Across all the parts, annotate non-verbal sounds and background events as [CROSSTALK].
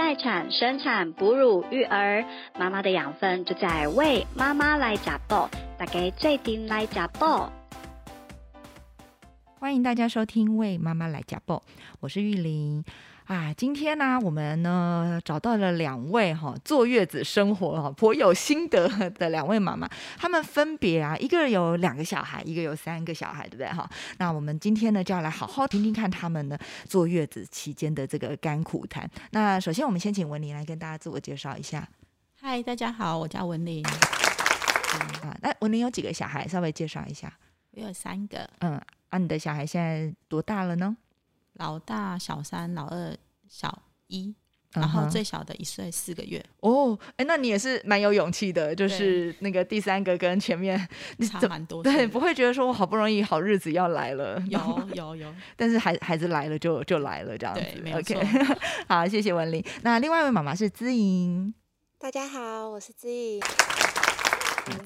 待产、生产、哺乳、育儿，妈妈的养分就在为妈妈来加爆，大家最顶来加爆。欢迎大家收听《为妈妈来加爆》，我是玉玲啊。今天呢，我们呢找到了两位哈坐月子生活哈颇有心得的两位妈妈，她们分别啊，一个有两个小孩，一个有三个小孩，对不对哈？那我们今天呢就要来好好听听看他们呢坐月子期间的这个甘苦谈。那首先，我们先请文玲来跟大家自我介绍一下。嗨，大家好，我叫文玲。啊，那文玲有几个小孩？稍微介绍一下。我有三个。嗯。啊，你的小孩现在多大了呢？老大小三，老二小一，然后最小的一岁四个月。哦，哎，那你也是蛮有勇气的，就是那个第三个跟前面 [LAUGHS] 差蛮多，对，不会觉得说我好不容易好日子要来了，有有有，[LAUGHS] 但是孩孩子来了就就来了这样子，没有错。[LAUGHS] 好，谢谢文玲。那另外一位妈妈是姿莹，大家好，我是姿莹。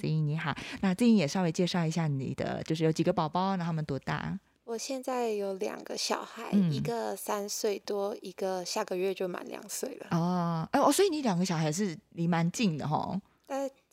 子英你好，那子英也稍微介绍一下你的，就是有几个宝宝，那他们多大？我现在有两个小孩，一个三岁多，一个下个月就满两岁了。哦，哎，哦，所以你两个小孩是离蛮近的哈。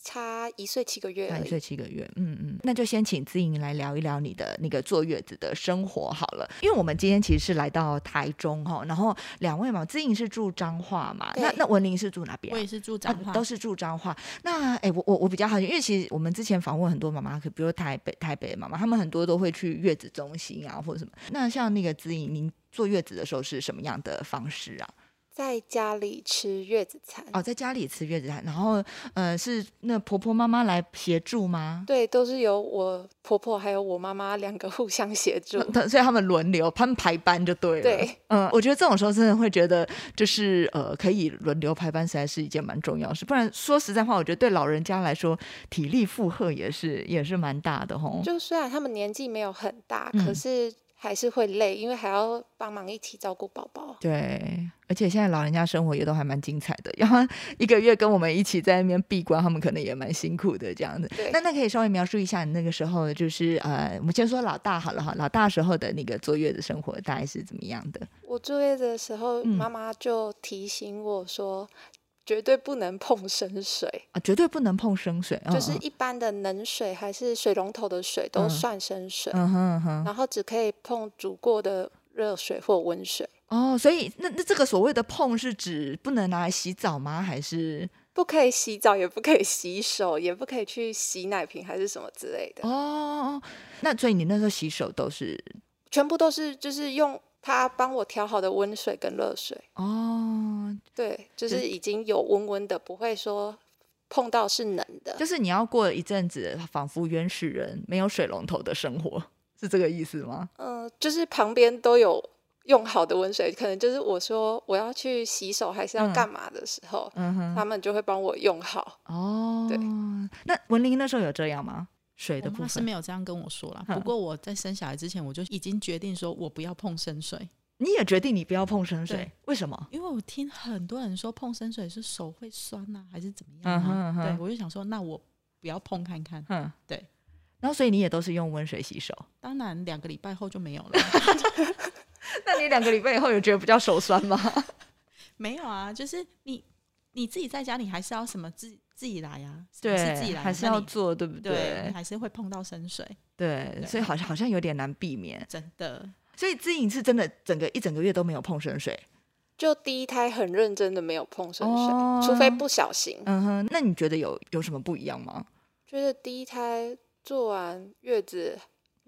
差一岁七个月，一岁七个月，嗯嗯，那就先请姿莹来聊一聊你的那个坐月子的生活好了。因为我们今天其实是来到台中哈，然后两位嘛，姿莹是住彰化嘛，那那文玲是住哪边？我也是住彰化，都是住彰化。那哎，我我我比较好奇，因为其实我们之前访问很多妈妈，可比如台北台北妈妈，他们很多都会去月子中心啊，或者什么。那像那个姿莹，您坐月子的时候是什么样的方式啊？在家里吃月子餐哦，在家里吃月子餐，然后呃，是那婆婆妈妈来协助吗？对，都是由我婆婆还有我妈妈两个互相协助，所以他们轮流，他们排班就对了。对，嗯，我觉得这种时候真的会觉得，就是呃，可以轮流排班，实在是一件蛮重要的事。不然说实在话，我觉得对老人家来说，体力负荷也是也是蛮大的吼。就虽然他们年纪没有很大，可是。还是会累，因为还要帮忙一起照顾宝宝。对，而且现在老人家生活也都还蛮精彩的，然后 [LAUGHS] 一个月跟我们一起在那边闭关，他们可能也蛮辛苦的这样子。那那可以稍微描述一下你那个时候，就是呃，我们先说老大好了哈，老大时候的那个坐月子生活大概是怎么样的？我坐月子的时候，妈妈就提醒我说。绝对不能碰生水啊！绝对不能碰生水，就是一般的冷水还是水龙头的水都算生水。嗯哼哼。然后只可以碰煮过的热水或温水。哦，所以那那这个所谓的碰是指不能拿来洗澡吗？还是不可以洗澡，也不可以洗手，也不可以去洗奶瓶还是什么之类的？哦，那所以你那时候洗手都是全部都是就是用。他帮我调好的温水跟热水哦，对，就是已经有温温的，不会说碰到是冷的。就是你要过一阵子，仿佛原始人没有水龙头的生活，[LAUGHS] 是这个意思吗？嗯，就是旁边都有用好的温水，可能就是我说我要去洗手还是要干嘛的时候，他们就会帮我用好。哦，对，那文玲那时候有这样吗？水的部分是没有这样跟我说了。不过我在生小孩之前，我就已经决定说我不要碰生水。你也决定你不要碰生水？为什么？因为我听很多人说碰生水是手会酸呐，还是怎么样？嗯对，我就想说，那我不要碰看看。嗯，对。然后所以你也都是用温水洗手？当然，两个礼拜后就没有了。[LAUGHS] 那你两个礼拜以后有觉得比较手酸吗？[LAUGHS] 没有啊，就是你你自己在家里还是要什么自。自己来呀，对，是自己来，还是要做，对不对？还是会碰到生水，对，所以好像好像有点难避免，真的。所以知颖是真的，整个一整个月都没有碰生水，就第一胎很认真的没有碰生水，除非不小心。嗯哼，那你觉得有有什么不一样吗？觉得第一胎做完月子。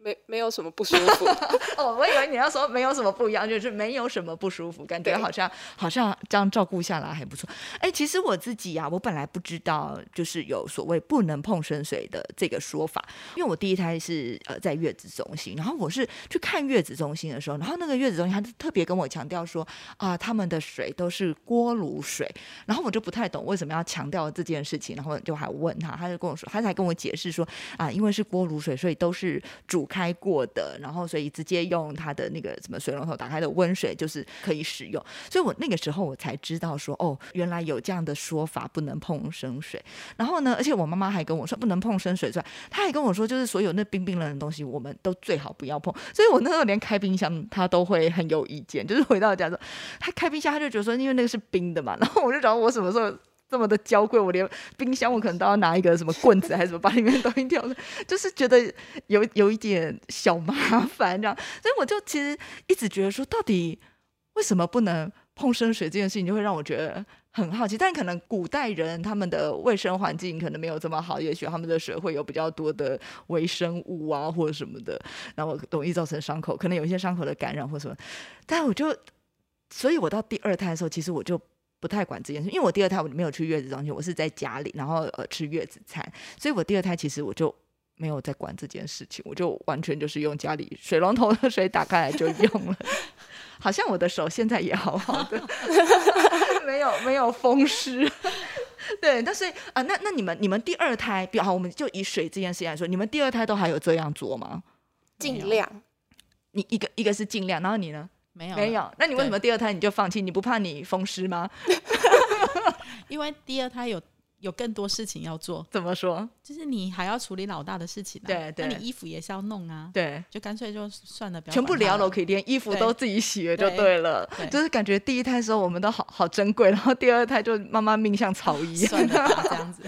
没没有什么不舒服 [LAUGHS] 哦，我以为你要说没有什么不一样，就是没有什么不舒服，感觉好像好像这样照顾下来还不错。哎，其实我自己呀，我本来不知道就是有所谓不能碰生水的这个说法，因为我第一胎是呃在月子中心，然后我是去看月子中心的时候，然后那个月子中心他特别跟我强调说啊，他们的水都是锅炉水，然后我就不太懂为什么要强调这件事情，然后就还问他，他就跟我说，他才跟我解释说啊，因为是锅炉水，所以都是煮。开过的，然后所以直接用它的那个什么水龙头打开的温水就是可以使用。所以我那个时候我才知道说，哦，原来有这样的说法，不能碰生水。然后呢，而且我妈妈还跟我说，不能碰生水之外，她还跟我说，就是所有那冰冰冷的东西，我们都最好不要碰。所以我那时候连开冰箱，她都会很有意见。就是回到家说，她开冰箱，她就觉得说，因为那个是冰的嘛。然后我就找我什么时候。这么的娇贵，我连冰箱我可能都要拿一个什么棍子还是什么把里面东西挑出，就是觉得有有一点小麻烦这样，所以我就其实一直觉得说，到底为什么不能碰生水这件事情，就会让我觉得很好奇。但可能古代人他们的卫生环境可能没有这么好，也许他们的水会有比较多的微生物啊或者什么的，然后容易造成伤口，可能有一些伤口的感染或什么。但我就，所以我到第二胎的时候，其实我就。不太管这件事，因为我第二胎我没有去月子中心，我是在家里，然后呃吃月子餐，所以我第二胎其实我就没有在管这件事情，我就完全就是用家里水龙头的水打开来就用了，[LAUGHS] 好像我的手现在也好好的，[LAUGHS] 没有没有风湿，[LAUGHS] 对，但是啊，那那你们你们第二胎，比好，我们就以水这件事情来说，你们第二胎都还有这样做吗？尽量，你一个一个是尽量，然后你呢？没有没有，那你为什么第二胎你就放弃？你不怕你风湿吗？[LAUGHS] 因为第二胎有有更多事情要做。怎么说？就是你还要处理老大的事情，对对，那你衣服也是要弄啊，对，就干脆就算了，全部聊了，可以连衣服都自己洗了就对了。就是感觉第一胎的时候我们都好好珍贵，然后第二胎就妈妈命像草一样，算了这样子。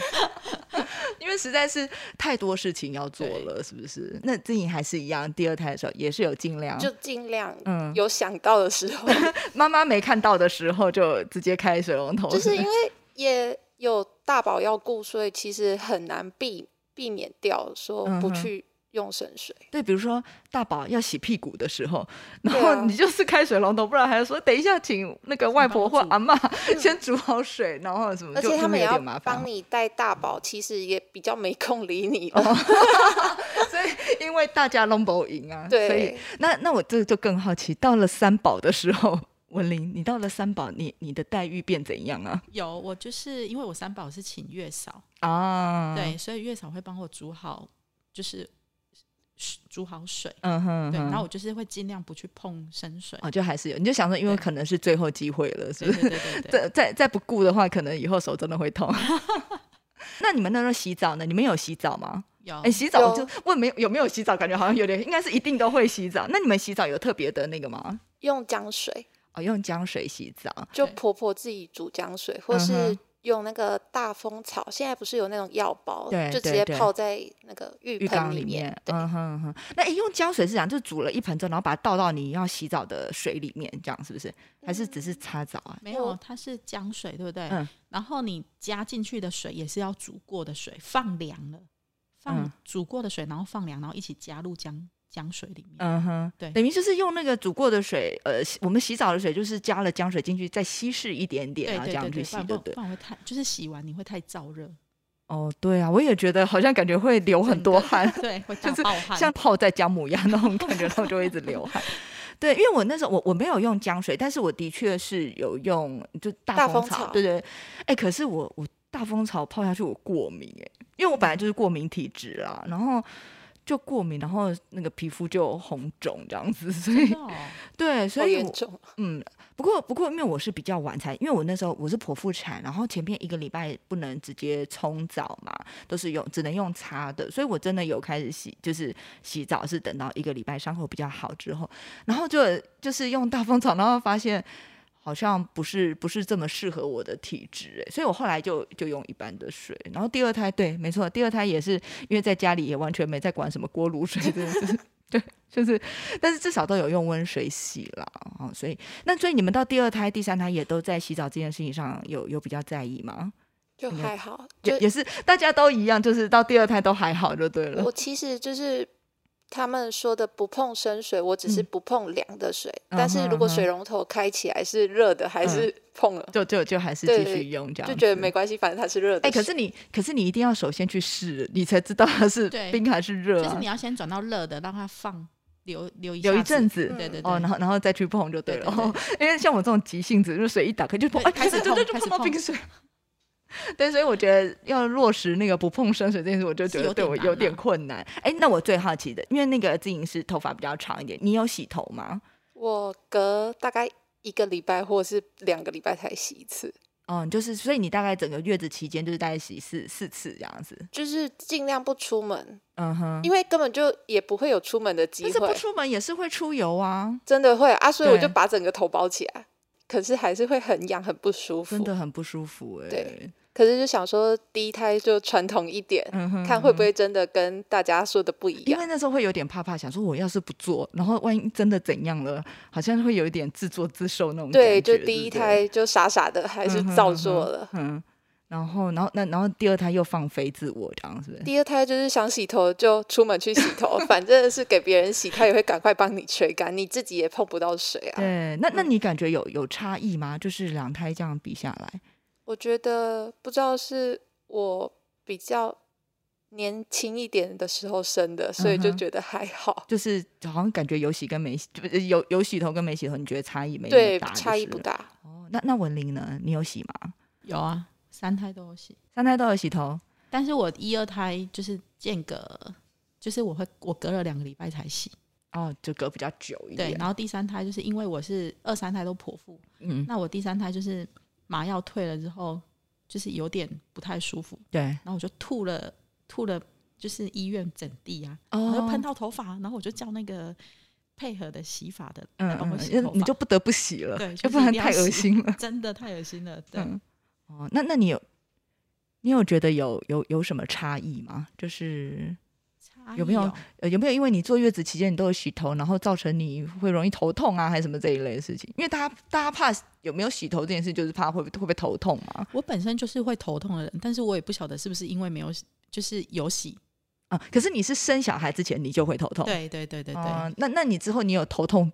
实在是太多事情要做了，是不是？那自己还是一样，第二胎的时候也是有尽量，就尽量，嗯，有想到的时候，[LAUGHS] 妈妈没看到的时候就直接开水龙头。就是因 [LAUGHS] 为也有大宝要顾，所以其实很难避避免掉说不去。用生水，对，比如说大宝要洗屁股的时候，然后你就是开水龙头，不然还要说等一下，请那个外婆或阿妈 [LAUGHS] 先煮好水，然后什么，而且他们也要帮你带大宝，其实也比较没空理你了。[LAUGHS] 所以因为大家拢不赢啊，对，所以那那我这就更好奇，到了三宝的时候，文玲，你到了三宝，你你的待遇变怎样啊？有，我就是因为我三宝是请月嫂啊，对，所以月嫂会帮我煮好，就是。煮好水，嗯哼，对，然后我就是会尽量不去碰生水，哦，就还是有，你就想说，因为可能是最后机会了，是不是？对对对，[LAUGHS] 再再再不顾的话，可能以后手真的会痛。[LAUGHS] 那你们那时候洗澡呢？你们有洗澡吗？有，哎，洗澡就问没有有没有洗澡？感觉好像有点，应该是一定都会洗澡。那你们洗澡有特别的那个吗？用姜水，哦，用姜水洗澡，就婆婆自己煮姜水，或是。用那个大蜂草，现在不是有那种药包，就直接泡在那个浴盆里面。嗯哼哼，那用姜水是讲，就煮了一盆之后，然后把它倒到你要洗澡的水里面，这样是不是？还是只是擦澡啊？没有，它是姜水，对不对？嗯。然后你加进去的水也是要煮过的水，放凉了，放煮过的水，然后放凉，然后一起加入姜。姜水里面，嗯哼，对，等于就是用那个煮过的水，呃，我们洗澡的水就是加了姜水进去，再稀释一点点，然后这样去洗，对对？不然会太，就是洗完你会太燥热。哦，对啊，我也觉得好像感觉会流很多汗，[LAUGHS] 对，会就是，像泡在姜母鸭那种感觉，然后就会一直流汗。[LAUGHS] 对，因为我那时候我我没有用姜水，但是我的确是有用就大风草，对对。哎，可是我我大风草泡下去我过敏哎，因为我本来就是过敏体质啊，然后。就过敏，然后那个皮肤就红肿这样子，所以 [LAUGHS] 对，所以嗯，不过不过因为我是比较晚才，因为我那时候我是剖腹产，然后前面一个礼拜不能直接冲澡嘛，都是用只能用擦的，所以我真的有开始洗，就是洗澡是等到一个礼拜伤口比较好之后，然后就就是用大风草，然后发现。好像不是不是这么适合我的体质哎，所以我后来就就用一般的水。然后第二胎对，没错，第二胎也是因为在家里也完全没在管什么锅炉水，[LAUGHS] 对，就是，但是至少都有用温水洗了啊。所以那所以你们到第二胎、第三胎也都在洗澡这件事情上有有比较在意吗？就还好，就也是大家都一样，就是到第二胎都还好就对了。我其实就是。他们说的不碰生水，我只是不碰凉的水。但是如果水龙头开起来是热的，还是碰了，就就就还是继续用这样，就觉得没关系，反正它是热的。哎，可是你，可是你一定要首先去试，你才知道它是冰还是热。就是你要先转到热的，让它放留留一留一阵子，对对哦，然后然后再去碰就对了。因为像我这种急性子，就水一打开就碰，哎，开始就就碰到冰水。[LAUGHS] 对，所以我觉得要落实那个不碰生水这件事，我就觉得对我有点困难。哎，那我最好奇的，因为那个自营师头发比较长一点，你有洗头吗？我隔大概一个礼拜或是两个礼拜才洗一次。嗯，就是，所以你大概整个月子期间就是大概洗四四次这样子，就是尽量不出门。嗯哼，因为根本就也不会有出门的机会。但是不出门也是会出油啊，真的会啊，所以我就把整个头包起来，可是还是会很痒，很不舒服，真的很不舒服哎。对。可是就想说，第一胎就传统一点，看会不会真的跟大家说的不一样。因为那时候会有点怕怕，想说我要是不做，然后万一真的怎样了，好像会有一点自作自受那种感觉。对，就第一胎就傻傻的，还是照做了。嗯，然后，然后那然后第二胎又放飞自我，这样是不是？第二胎就是想洗头就出门去洗头，反正是给别人洗，他也会赶快帮你吹干，你自己也碰不到水啊。对，那那你感觉有有差异吗？就是两胎这样比下来。我觉得不知道是我比较年轻一点的时候生的，所以就觉得还好。就是好像感觉有洗跟没洗，有有洗头跟没洗头，你觉得差异没对大？差异不大。哦，那那文玲呢？你有洗吗？有啊，三胎都有洗，三胎都有洗头。但是我一二胎就是间隔，就是我会我隔了两个礼拜才洗。哦，就隔比较久一点。对，然后第三胎就是因为我是二三胎都剖腹，嗯，那我第三胎就是。麻药退了之后，就是有点不太舒服，对，然后我就吐了，吐了，就是医院整地啊，然后喷到头发，然后我就叫那个配合的洗发的来帮我洗头发，你就不得不洗了，对，要不然太恶心了，[LAUGHS] 真的太恶心了，对，哦，那那你有，你有觉得有有有什么差异吗？就是。有没有呃有没有因为你坐月子期间你都有洗头，然后造成你会容易头痛啊，还是什么这一类的事情？因为大家大家怕有没有洗头这件事，就是怕会会不会头痛嘛。我本身就是会头痛的人，但是我也不晓得是不是因为没有就是有洗啊。可是你是生小孩之前你就会头痛？对对对对对。那那你之后你有头痛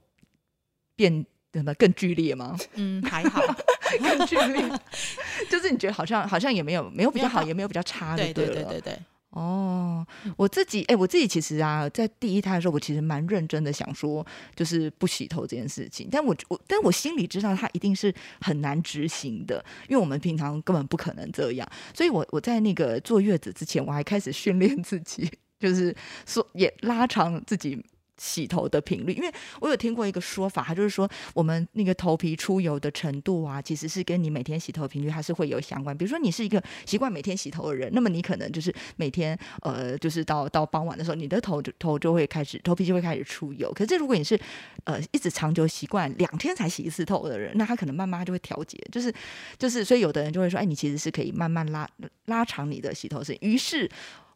变什么更剧烈吗？[LAUGHS] 嗯，还好，[LAUGHS] 更剧烈，[LAUGHS] 就是你觉得好像好像也没有没有比较好，也没有比较差，对对对对对。哦，我自己哎，我自己其实啊，在第一胎的时候，我其实蛮认真的想说，就是不洗头这件事情。但我我，但我心里知道，它一定是很难执行的，因为我们平常根本不可能这样。所以我我在那个坐月子之前，我还开始训练自己，[LAUGHS] 就是说也拉长自己。洗头的频率，因为我有听过一个说法，它就是说我们那个头皮出油的程度啊，其实是跟你每天洗头频率它是会有相关。比如说你是一个习惯每天洗头的人，那么你可能就是每天呃，就是到到傍晚的时候，你的头就头就会开始头皮就会开始出油。可是如果你是呃一直长久习惯两天才洗一次头的人，那他可能慢慢就会调节，就是就是，所以有的人就会说，哎，你其实是可以慢慢拉拉长你的洗头时间。于是。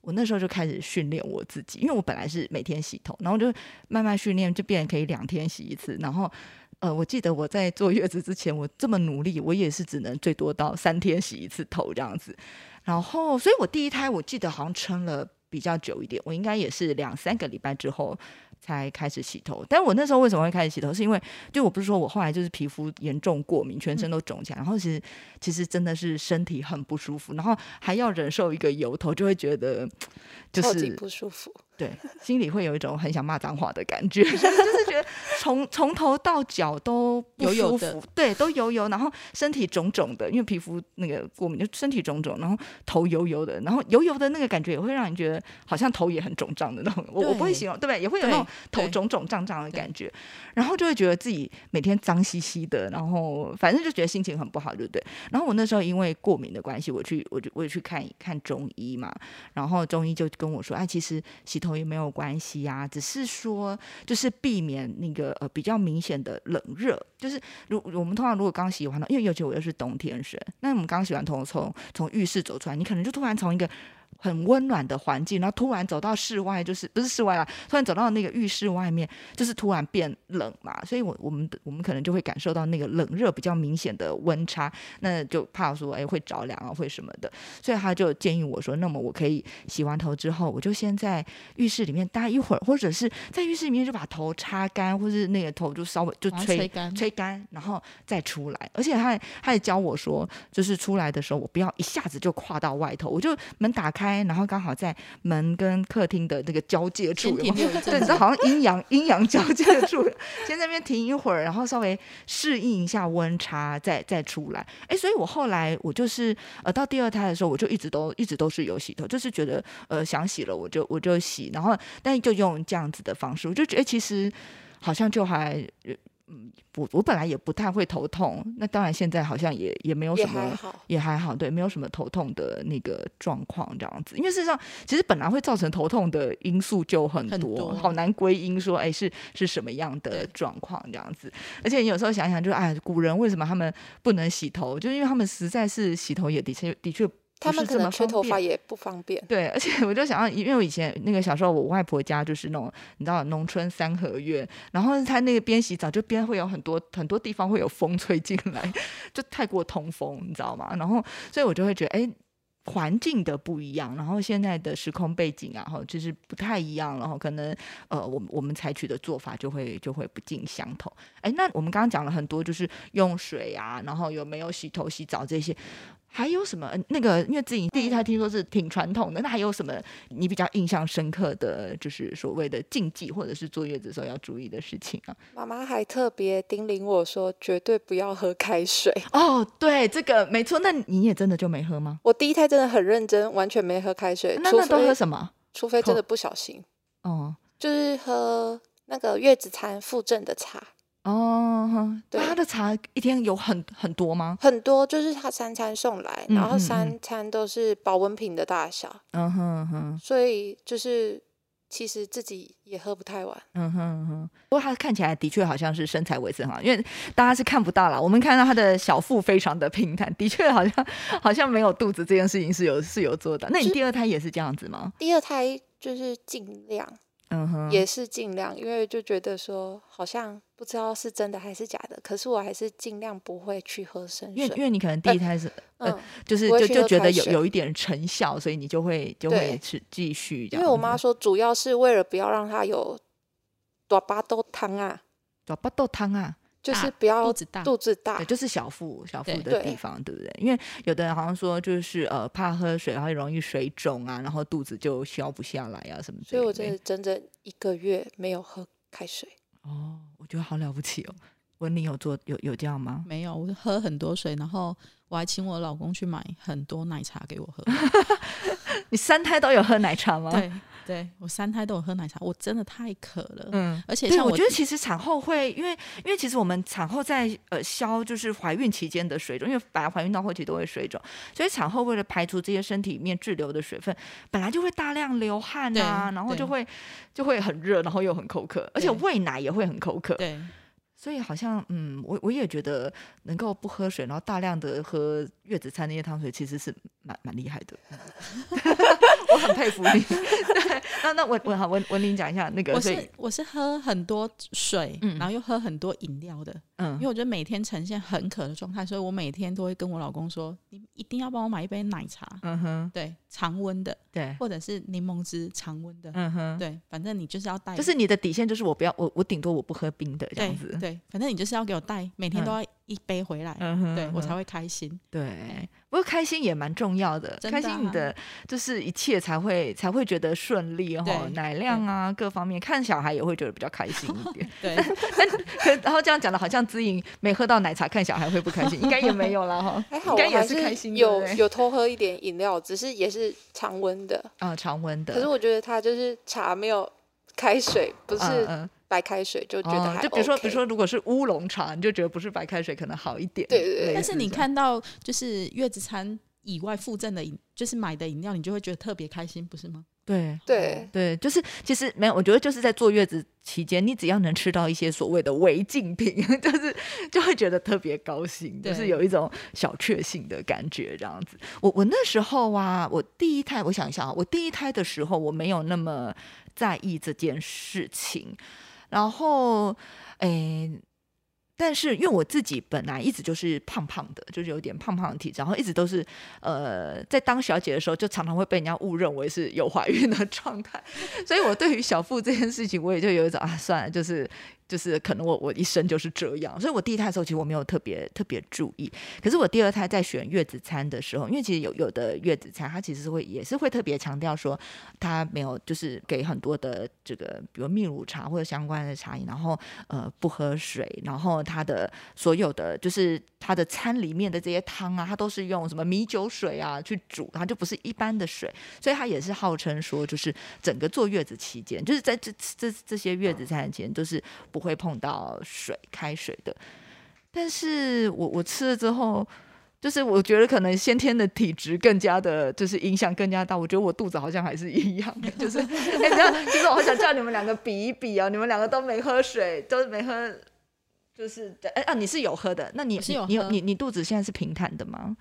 我那时候就开始训练我自己，因为我本来是每天洗头，然后就慢慢训练，就变成可以两天洗一次。然后，呃，我记得我在坐月子之前，我这么努力，我也是只能最多到三天洗一次头这样子。然后，所以我第一胎我记得好像撑了比较久一点，我应该也是两三个礼拜之后。才开始洗头，但我那时候为什么会开始洗头？是因为就我不是说我后来就是皮肤严重过敏，全身都肿起来，然后其实其实真的是身体很不舒服，然后还要忍受一个油头，就会觉得就是不舒服。对，心里会有一种很想骂脏话的感觉，[LAUGHS] 就是觉得从从头到脚都不舒服，对，都油油，然后身体肿肿的，因为皮肤那个过敏，就身体肿肿，然后头油油的，然后油油的那个感觉也会让人觉得好像头也很肿胀的那种。我我不会形容，对不对？也会有那种头肿肿胀胀的感觉，然后就会觉得自己每天脏兮兮的，然后反正就觉得心情很不好，对不对？然后我那时候因为过敏的关系，我去我就我也去看看中医嘛，然后中医就跟我说，哎，其实洗。头也没有关系呀，只是说就是避免那个呃比较明显的冷热，就是如我们通常如果刚洗完头，因为尤其我又是冬天生，那我们刚洗完头从从浴室走出来，你可能就突然从一个。很温暖的环境，然后突然走到室外，就是不是室外啦，突然走到那个浴室外面，就是突然变冷嘛，所以我我们我们可能就会感受到那个冷热比较明显的温差，那就怕说哎会着凉啊，会什么的，所以他就建议我说，那么我可以洗完头之后，我就先在浴室里面待一会儿，或者是在浴室里面就把头擦干，或是那个头就稍微就吹干，吹干，然后再出来。而且他他也教我说，就是出来的时候我不要一下子就跨到外头，我就门打开。开，然后刚好在门跟客厅的那个交界处，对，你知道好像阴阳阴阳交界 [LAUGHS] 处，先在那边停一会儿，然后稍微适应一下温差，再再出来。哎，所以我后来我就是呃到第二胎的时候，我就一直都一直都是有洗头，就是觉得呃想洗了我就我就洗，然后但就用这样子的方式，我就觉得其实好像就还。嗯，我我本来也不太会头痛，那当然现在好像也也没有什么，也还好，对，没有什么头痛的那个状况这样子。因为事实上，其实本来会造成头痛的因素就很多，好难归因说，哎，是是什么样的状况这样子。而且你有时候想想，就是哎，古人为什么他们不能洗头？就是因为他们实在是洗头也的确的确。他们可能吹头发也不方便。对，而且我就想要，因为我以前那个小时候，我外婆家就是那种你知道农村三合院，然后他那个边洗澡就边会有很多很多地方会有风吹进来，就太过通风，你知道吗？然后所以我就会觉得，哎。环境的不一样，然后现在的时空背景啊，哈，就是不太一样，然后可能呃，我我们采取的做法就会就会不尽相同。哎，那我们刚刚讲了很多，就是用水啊，然后有没有洗头、洗澡这些，还有什么？那个因为自己第一胎听说是挺传统的，那还有什么你比较印象深刻的就是所谓的禁忌，或者是坐月子时候要注意的事情啊？妈妈还特别叮咛我说，绝对不要喝开水。哦，对，这个没错。那你也真的就没喝吗？我第一胎。真的很认真，完全没喝开水。那那都喝什么？除非真的不小心。哦，就是喝那个月子餐附赠的茶。哦，对，他的茶一天有很很多吗？很多，就是他三餐送来，然后三餐都是保温瓶的大小。嗯哼哼，所以就是。其实自己也喝不太完，嗯哼哼。不过他看起来的确好像是身材维持很好，因为大家是看不到了。我们看到他的小腹非常的平坦，的确好像 [LAUGHS] 好像没有肚子这件事情是有是有做的。那你第二胎也是这样子吗？第二胎就是尽量。嗯哼，也是尽量，因为就觉得说好像不知道是真的还是假的，可是我还是尽量不会去喝生水，因为因为你可能第一胎是呃，就是就就觉得有有一点成效，所以你就会就会去继续这样。因为我妈说，主要是为了不要让她有多巴豆汤啊，多巴豆汤啊。就是不要肚子大，肚子大，就是小腹小腹的地方，对不对？因为有的人好像说，就是呃，怕喝水，然后容易水肿啊，然后肚子就消不下来啊，什么。所以我真的整整一个月没有喝开水。哦，我觉得好了不起哦。文玲有做有有这样吗？没有，我喝很多水，然后我还请我老公去买很多奶茶给我喝。[LAUGHS] 你三胎都有喝奶茶吗？对。对我三胎都有喝奶茶，我真的太渴了。嗯，而且对我觉得其实产后会，因为因为其实我们产后在呃消就是怀孕期间的水肿，因为本来怀孕到后期都会水肿，所以产后为了排除这些身体里面滞留的水分，本来就会大量流汗啊，然后就会就会很热，然后又很口渴，而且喂奶也会很口渴。对。所以好像嗯，我我也觉得能够不喝水，然后大量的喝月子餐那些汤水，其实是蛮蛮厉害的。[LAUGHS] 我很佩服你。[LAUGHS] 对，那那我我好文文林讲一下那个。我是我是喝很多水，然后又喝很多饮料的。嗯，因为我觉得每天呈现很渴的状态，所以我每天都会跟我老公说：“你一定要帮我买一杯奶茶。”嗯哼，对，常温的，对，或者是柠檬汁常温的。嗯哼，对，反正你就是要带，就是你的底线就是我不要我我顶多我不喝冰的这样子。对。反正你就是要给我带，每天都要一杯回来，对我才会开心。对，不过开心也蛮重要的，开心你的就是一切才会才会觉得顺利哦，奶量啊各方面，看小孩也会觉得比较开心一点。[LAUGHS] 对，然后这样讲的好像知颖没喝到奶茶，看小孩会不开心，[LAUGHS] 应该也没有了哈。还好，应该也是开心，有有偷喝一点饮料，只是也是常温的啊，常温的。可是我觉得他就是茶没有开水，不是。白开水就觉得还，就比如说，比如说，如果是乌龙茶，你就觉得不是白开水可能好一点。对对对。但是你看到就是月子餐以外附赠的饮，就是买的饮料，你就会觉得特别开心，不是吗？对对对，就是其实没有，我觉得就是在坐月子期间，你只要能吃到一些所谓的违禁品，[LAUGHS] 就是就会觉得特别高兴，就是有一种小确幸的感觉这样子。我我那时候啊，我第一胎，我想一下啊，我第一胎的时候我没有那么在意这件事情。然后，诶，但是因为我自己本来一直就是胖胖的，就是有点胖胖的体质，然后一直都是呃，在当小姐的时候，就常常会被人家误认为是有怀孕的 [LAUGHS] 状态，所以我对于小腹这件事情，我也就有一种啊，算了，就是就是可能我我一生就是这样，所以我第一胎的时候其实我没有特别特别注意。可是我第二胎在选月子餐的时候，因为其实有有的月子餐，它其实是会也是会特别强调说，它没有就是给很多的这个，比如蜜乳茶或者相关的茶饮，然后呃不喝水，然后它的所有的就是它的餐里面的这些汤啊，它都是用什么米酒水啊去煮，它就不是一般的水，所以它也是号称说，就是整个坐月子期间，就是在这这这些月子餐前都是。不会碰到水开水的，但是我我吃了之后，就是我觉得可能先天的体质更加的，就是影响更加大。我觉得我肚子好像还是一样，[LAUGHS] 就是哎，这样其实我好想叫你们两个比一比哦，你们两个都没喝水，都没喝，就是哎啊，你是有喝的，那你是有你你你肚子现在是平坦的吗？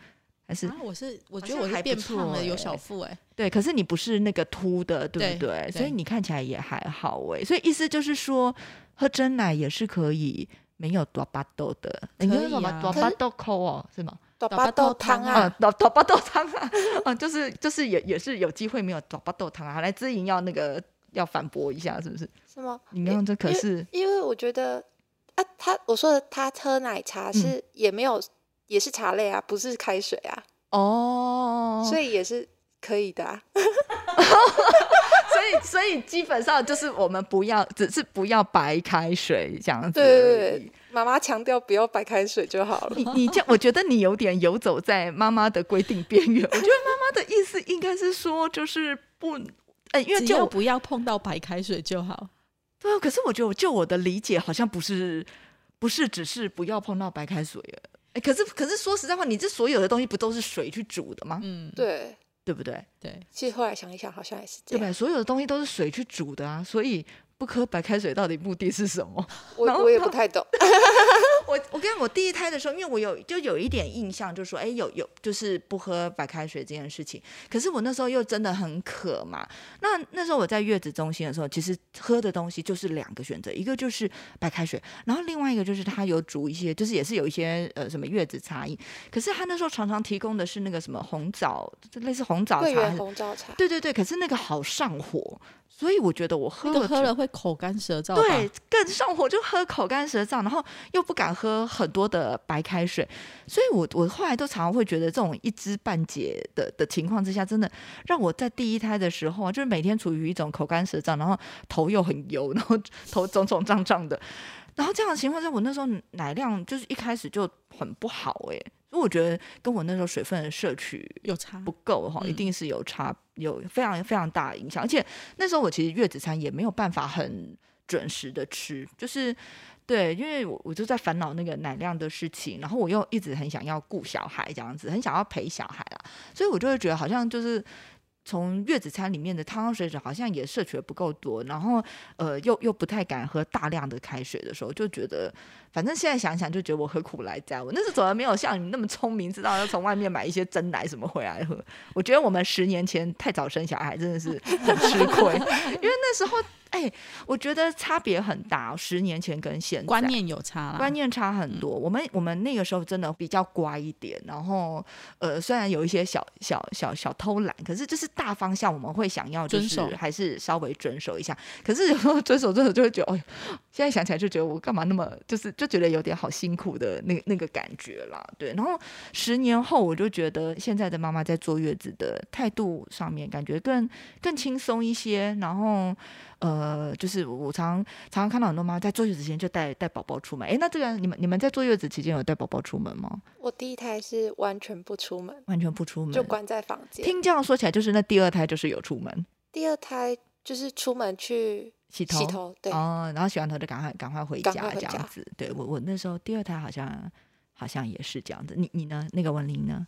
还是我是我觉得我还变胖了，有小腹哎，对，可是你不是那个凸的，对不对？所以你看起来也还好哎，所以意思就是说。喝真奶也是可以，没有多巴豆的，可以啊，多巴豆扣哦，是吗？多巴豆汤啊，多多巴豆汤啊，啊，[LAUGHS] 就是就是也也是有机会没有多巴豆汤啊。来，知莹要那个要反驳一下，是不是？是吗？你刚刚这可是因为我觉得啊，他我说的他喝奶茶是也没有也是茶类啊，不是开水啊，哦，所以也是可以的。[LAUGHS] 所以，所以基本上就是我们不要，只是不要白开水这样子。对对对，妈妈强调不要白开水就好了。你你这，我觉得你有点游走在妈妈的规定边缘。我觉得妈妈的意思应该是说，就是不，呃，因为就不要碰到白开水就好。对啊，可是我觉得，就我的理解，好像不是，不是只是不要碰到白开水。哎，可是，可是说实在话，你这所有的东西不都是水去煮的吗？嗯，对。对不对？对，其实后来想一想，好像也是这样。对，所有的东西都是水去煮的啊，所以。不喝白开水到底目的是什么？我我也不太懂。[LAUGHS] 我我跟我第一胎的时候，因为我有就有一点印象，就说哎有有就是不喝白开水这件事情。可是我那时候又真的很渴嘛。那那时候我在月子中心的时候，其实喝的东西就是两个选择，一个就是白开水，然后另外一个就是他有煮一些，就是也是有一些呃什么月子茶饮。可是他那时候常常提供的是那个什么红枣，类似红枣茶，红枣茶。对对对，可是那个好上火。所以我觉得我喝了喝了会口干舌燥，对，更上火就喝口干舌燥，然后又不敢喝很多的白开水，所以我我后来都常常会觉得这种一知半解的的情况之下，真的让我在第一胎的时候啊，就是每天处于一种口干舌燥，然后头又很油，然后头肿肿胀胀的，然后这样的情况下，我那时候奶量就是一开始就很不好哎。所以我觉得跟我那时候水分的摄取有差不够哈，一定是有差，有非常非常大影响。而且那时候我其实月子餐也没有办法很准时的吃，就是对，因为我我就在烦恼那个奶量的事情，然后我又一直很想要顾小孩这样子，很想要陪小孩啦，所以我就会觉得好像就是。从月子餐里面的汤汤水水好像也摄取的不够多，然后呃又又不太敢喝大量的开水的时候，就觉得反正现在想想就觉得我何苦来哉？我那时候怎么没有像你那么聪明，知道要从外面买一些真奶什么回来喝？我觉得我们十年前太早生小孩真的是很吃亏，[LAUGHS] 因为那时候。哎，我觉得差别很大，十年前跟现在观念有差观念差很多。我们我们那个时候真的比较乖一点，然后呃，虽然有一些小小小小偷懒，可是就是大方向我们会想要就是还是稍微遵守一下。可是有时候遵守遵守就会觉得，哎，现在想起来就觉得我干嘛那么就是就觉得有点好辛苦的那那个感觉啦。对，然后十年后我就觉得现在的妈妈在坐月子的态度上面感觉更更轻松一些，然后。呃，就是我常常常看到很多妈妈在坐月子前就带带宝宝出门。哎，那这个你们你们在坐月子期间有带宝宝出门吗？我第一胎是完全不出门，完全不出门，就关在房间。听这样说起来，就是那第二胎就是有出门。第二胎就是出门去洗头，洗头对哦，然后洗完头就赶快赶快回家这样子。对我我那时候第二胎好像好像也是这样子。你你呢？那个文玲呢？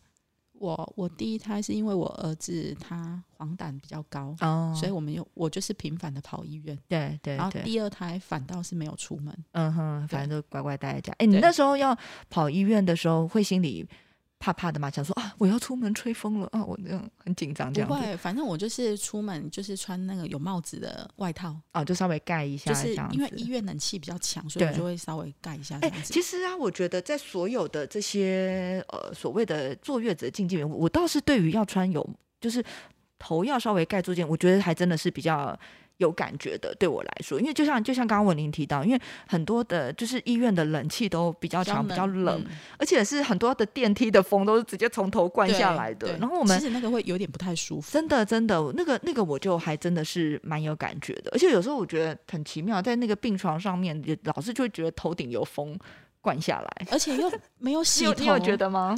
我我第一胎是因为我儿子他黄疸比较高，哦，所以我们又我就是频繁的跑医院，对对。然后第二胎反倒是没有出门，嗯哼，反正就乖乖待在家。哎，你那时候要跑医院的时候，会心里。怕怕的嘛，想说啊，我要出门吹风了啊，我这样很紧张这样不会，反正我就是出门就是穿那个有帽子的外套啊，就稍微盖一下，就是因为医院冷气比较强，所以我就会稍微盖一下。哎，其实啊，我觉得在所有的这些呃所谓的坐月子的禁忌里，我倒是对于要穿有就是头要稍微盖住件，我觉得还真的是比较。有感觉的，对我来说，因为就像就像刚刚文玲提到，因为很多的就是医院的冷气都比较强，比较冷，而且是很多的电梯的风都是直接从头灌下来的。然后我们其实那个会有点不太舒服，真的真的，那个那个我就还真的是蛮有感觉的。而且有时候我觉得很奇妙，在那个病床上面，也老是就会觉得头顶有风灌下来，而且又没有洗头，你有觉得吗？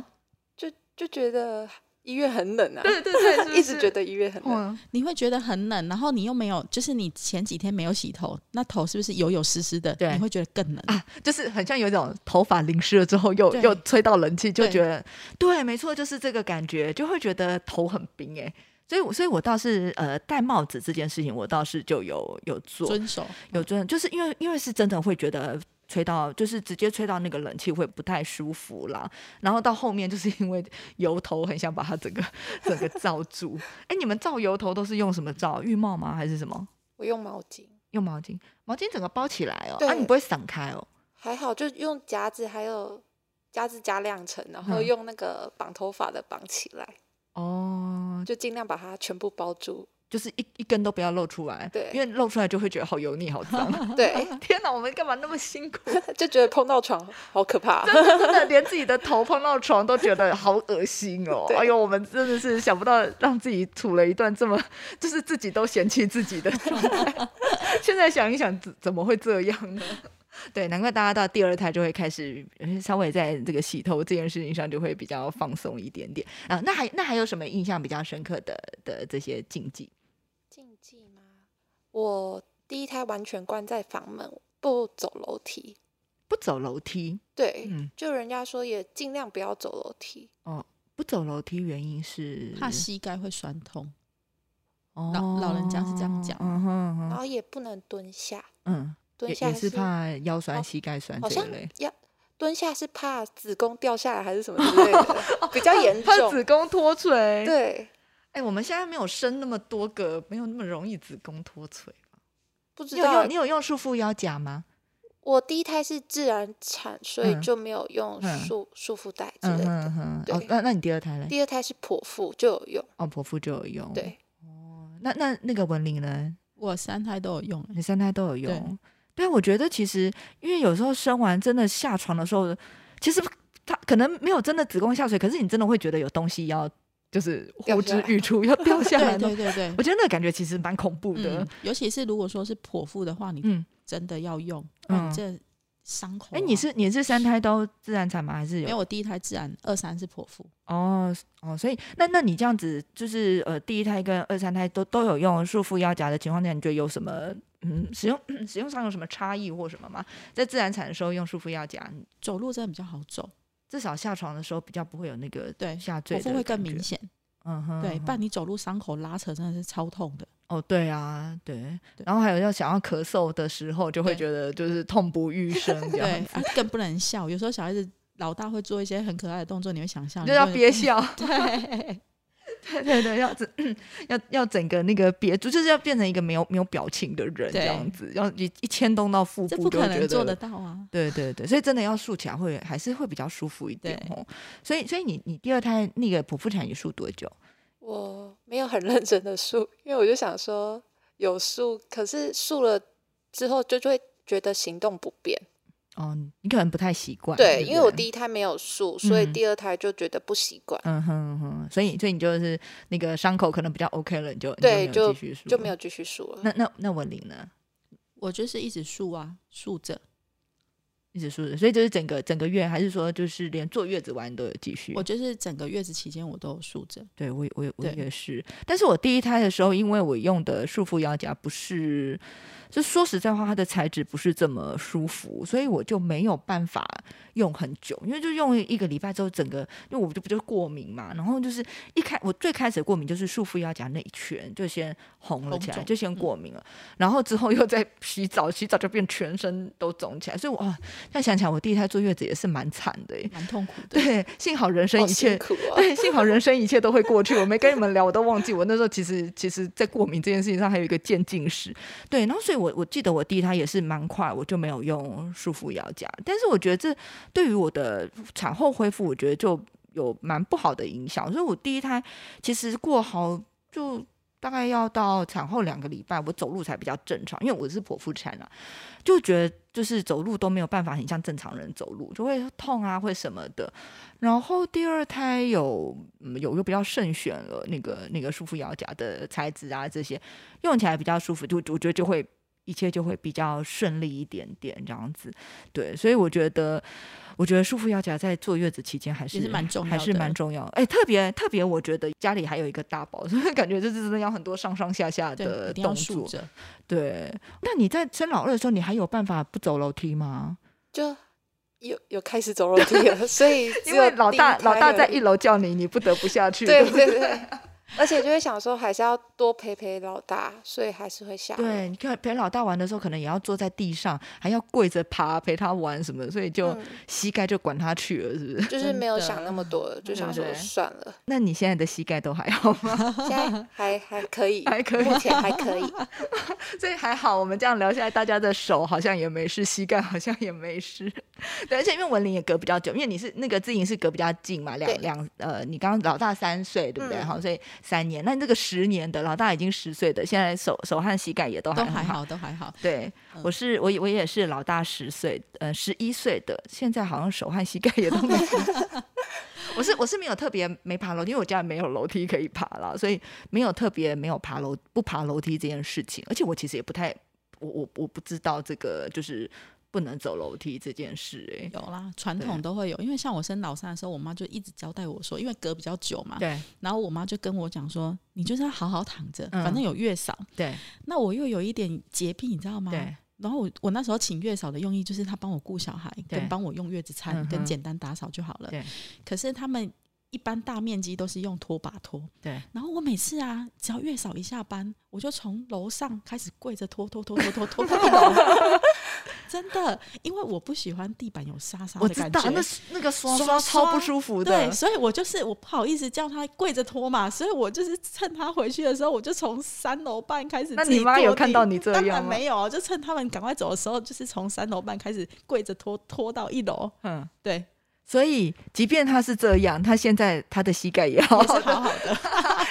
就就觉得。医院很冷啊，对对对，[LAUGHS] 一直觉得医院很冷，你会觉得很冷，然后你又没有，就是你前几天没有洗头，那头是不是油油湿湿的？对，你会觉得更冷。啊，就是很像有一种头发淋湿了之后又又吹到冷气，就觉得对，没错，就是这个感觉，就会觉得头很冰哎，所以所以我倒是呃戴帽子这件事情，我倒是就有有做。遵守，有遵，就是因为因为是真的会觉得。吹到就是直接吹到那个冷气会不太舒服啦，然后到后面就是 [LAUGHS] 因为油头很想把它整个整个罩住。哎，你们罩油头都是用什么罩？浴帽吗？还是什么？我用毛巾，用毛巾，毛巾整个包起来哦。啊，你不会散开哦？还好，就用夹子，还有夹子加两层，然后用那个绑头发的绑起来。哦，就尽量把它全部包住。就是一一根都不要露出来，对，因为露出来就会觉得好油腻、好脏。[LAUGHS] 对，[LAUGHS] 天哪，我们干嘛那么辛苦？[LAUGHS] 就觉得碰到床好可怕，真的真的，连自己的头碰到床都觉得好恶心哦。哎呦，我们真的是想不到让自己处了一段这么，就是自己都嫌弃自己的状态。现在想一想，怎怎么会这样呢？对，难怪大家到第二胎就会开始稍微在这个洗头这件事情上就会比较放松一点点啊。那还那还有什么印象比较深刻的的这些禁忌？我第一胎完全关在房门，不走楼梯，不走楼梯。对，就人家说也尽量不要走楼梯。哦，不走楼梯原因是怕膝盖会酸痛。哦，老老人家是这样讲。嗯哼，然后也不能蹲下。嗯，蹲下是怕腰酸、膝盖酸这类。要蹲下是怕子宫掉下来还是什么之类的，[LAUGHS] 比较严重。怕子宫脱垂。对。哎，我们现在没有生那么多个，没有那么容易子宫脱垂不知道你有用束缚腰夹吗？我第一胎是自然产，所以就没有用束束缚带之类的。哦，那那你第二胎呢？第二胎是剖腹就有用。哦，剖腹就有用。对。哦，那那那个文玲呢？我三胎都有用，你三胎都有用。对，我觉得其实因为有时候生完真的下床的时候，其实他可能没有真的子宫下垂，可是你真的会觉得有东西要。就是呼之欲出要掉 [LAUGHS] 下来，对对对，我觉得那个感觉其实蛮恐怖的，尤其是如果说是剖腹的话，你真的要用，嗯，这伤口。哎，你是你是三胎都自然产吗？还是有？因为我第一胎自然，二三是剖腹。哦哦，所以那那你这样子就是呃，第一胎跟二三胎都都有用束缚腰夹的情况下，你觉得有什么嗯使用使用上有什么差异或什么吗？在自然产的时候用束缚腰夹，走路真的比较好走。至少下床的时候比较不会有那个对下坠，会更明显。嗯哼，对，不然你走路伤口拉扯真的是超痛的。哦，对啊，对。然后还有要想要咳嗽的时候，就会觉得就是痛不欲生这样 [LAUGHS] 子，更不能笑。有时候小孩子老大会做一些很可爱的动作，你会想象就要憋笑。[LAUGHS] 对。[LAUGHS] 对对对，要整要要整个那个憋住，就是要变成一个没有没有表情的人这样子，要一一牵动到腹部，不可能做得到啊！对对对，所以真的要竖起来会还是会比较舒服一点哦。所以所以你你第二胎那个剖腹产你竖多久？我没有很认真的竖，因为我就想说有竖，可是竖了之后就就会觉得行动不便。哦，你可能不太习惯。对，因为我第一胎没有术，所以第二胎就觉得不习惯。嗯哼哼，所以所以你就是那个伤口可能比较 OK 了，你就对就就没有继续术了。那那那文玲呢？我就是一直术啊，术着，一直术着。所以就是整个整个月，还是说就是连坐月子完都有继续？我就是整个月子期间我都有术着。对我我我也是，但是我第一胎的时候，因为我用的束缚腰夹不是。就说实在话，它的材质不是这么舒服，所以我就没有办法用很久。因为就用一个礼拜之后，整个因为我就不就过敏嘛，然后就是一开我最开始过敏就是束缚腰夹那一圈就先红了起来，就先过敏了。然后之后又在洗澡，洗澡就变全身都肿起来。所以我啊，现在想起来，我第一胎坐月子也是蛮惨的，蛮痛苦的。对，幸好人生一切对，幸好人生一切都会过去。我没跟你们聊，我都忘记我那时候其实其实，在过敏这件事情上还有一个渐进史。对，然后所以。我我记得我第一胎也是蛮快，我就没有用束缚腰夹。但是我觉得这对于我的产后恢复，我觉得就有蛮不好的影响。所以我第一胎其实过好就大概要到产后两个礼拜，我走路才比较正常，因为我是剖腹产啊，就觉得就是走路都没有办法很像正常人走路，就会痛啊，会什么的。然后第二胎有有一个比较慎选了那个那个束缚腰夹的材质啊，这些用起来比较舒服，就我觉得就会一切就会比较顺利一点点这样子。对，所以我觉得。我觉得束缚腰夹在坐月子期间还是蛮重要，还是蛮重要。哎，特别特别，我觉得家里还有一个大宝，[LAUGHS] 所以感觉就是真的要很多上上下下的动作。对，那你在生老二的时候，你还有办法不走楼梯吗？就有有开始走楼梯了，所以 [LAUGHS] 因为老大老大在一楼叫你，你不得不下去。对对对。而且就会想说，还是要多陪陪老大，所以还是会下。对，你看陪老大玩的时候，可能也要坐在地上，还要跪着爬陪他玩什么，所以就膝盖就管他去了，是不是？就是没有想那么多，就想说算了。那你现在的膝盖都还好吗？[LAUGHS] 现在还还可以，还可以，目前还可以。[LAUGHS] 所以还好，我们这样聊下来，大家的手好像也没事，膝盖好像也没事。[LAUGHS] 对，而且因为文林也隔比较久，因为你是那个自营是隔比较近嘛，两两呃，你刚刚老大三岁，对不对？好，所以。三年，那这个十年的老大已经十岁的，现在手手和膝盖也都还还好，都还好。对，我是我我也是老大十岁，呃，十一岁的，现在好像手和膝盖也都没。[LAUGHS] 我是我是没有特别没爬楼梯，因为我家没有楼梯可以爬了，所以没有特别没有爬楼不爬楼梯这件事情。而且我其实也不太，我我我不知道这个就是。不能走楼梯这件事，哎，有啦，传统都会有。因为像我生老三的时候，我妈就一直交代我说，因为隔比较久嘛，对。然后我妈就跟我讲说，你就是要好好躺着，反正有月嫂。对。那我又有一点洁癖，你知道吗？对。然后我我那时候请月嫂的用意就是她帮我顾小孩，跟帮我用月子餐，跟简单打扫就好了。对。可是他们。一般大面积都是用拖把拖，对。然后我每次啊，只要月嫂一下班，我就从楼上开始跪着拖拖拖拖拖拖到楼。[LAUGHS] 真的，因为我不喜欢地板有沙沙的感觉，那那个刷刷超不舒服的。对，所以我就是我不好意思叫他跪着拖嘛，所以我就是趁他回去的时候，我就从三楼半开始。那你妈有看到你这样吗？没有，就趁他们赶快走的时候，就是从三楼半开始跪着拖拖到一楼。嗯，对。所以，即便他是这样，他现在他的膝盖也好好的，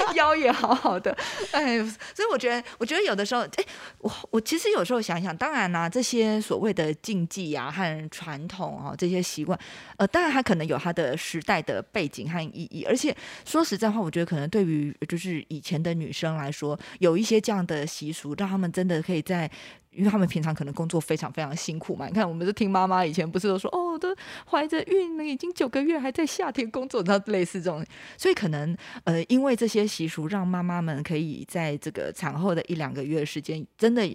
[LAUGHS] 腰也好好的。哎，所以我觉得，我觉得有的时候，哎，我我其实有时候想想，当然啦，这些所谓的禁忌啊和传统啊这些习惯，呃，当然它可能有它的时代的背景和意义。而且说实在话，我觉得可能对于就是以前的女生来说，有一些这样的习俗，让他们真的可以在。因为他们平常可能工作非常非常辛苦嘛，你看我们都听妈妈以前不是都说哦，都怀着孕了，已经九个月还在夏天工作，那类似这种，所以可能呃，因为这些习俗，让妈妈们可以在这个产后的一两个月的时间，真的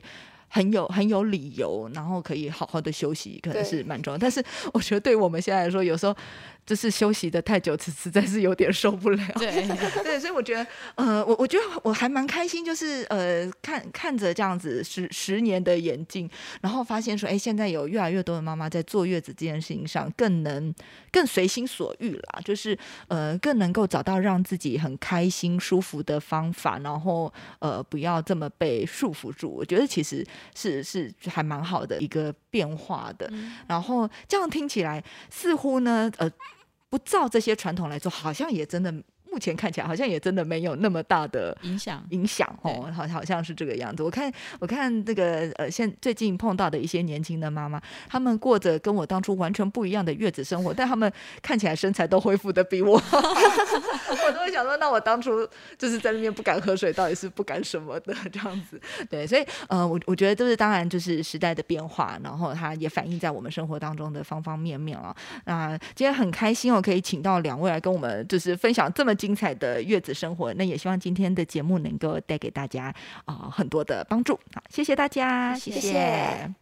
很有很有理由，然后可以好好的休息，可能是蛮重要。但是我觉得对我们现在来说，有时候。就是休息的太久，实实在是有点受不了。对 [LAUGHS] 对，所以我觉得，呃，我我觉得我还蛮开心，就是呃，看看着这样子十十年的眼镜，然后发现说，哎，现在有越来越多的妈妈在坐月子这件事情上更能更随心所欲啦，就是呃，更能够找到让自己很开心舒服的方法，然后呃，不要这么被束缚住。我觉得其实是是还蛮好的一个变化的。然后这样听起来似乎呢，呃。不照这些传统来做，好像也真的。目前看起来好像也真的没有那么大的影响，影响哦，好好像是这个样子。我看我看这个呃，现最近碰到的一些年轻的妈妈，他们过着跟我当初完全不一样的月子生活，但他们看起来身材都恢复的比我 [LAUGHS] [LAUGHS] 我都会想说，那我当初就是在那边不敢喝水，到底是不敢什么的这样子。对，所以呃，我我觉得就是当然就是时代的变化，然后它也反映在我们生活当中的方方面面了。那今天很开心哦，可以请到两位来跟我们就是分享这么。精彩的月子生活，那也希望今天的节目能够带给大家啊很多的帮助。好，谢谢大家，谢谢。